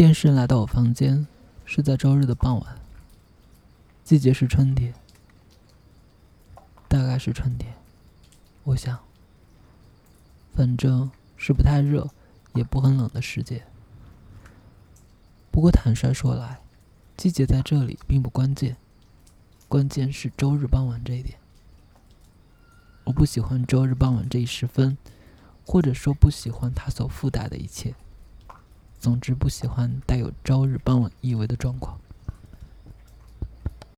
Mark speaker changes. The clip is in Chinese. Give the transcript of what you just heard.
Speaker 1: 电视来到我房间，是在周日的傍晚。季节是春天，大概是春天，我想。反正是不太热，也不很冷的世界。不过坦率说来，季节在这里并不关键，关键是周日傍晚这一点。我不喜欢周日傍晚这一时分，或者说不喜欢它所附带的一切。总之，不喜欢带有朝日傍晚意味的状况。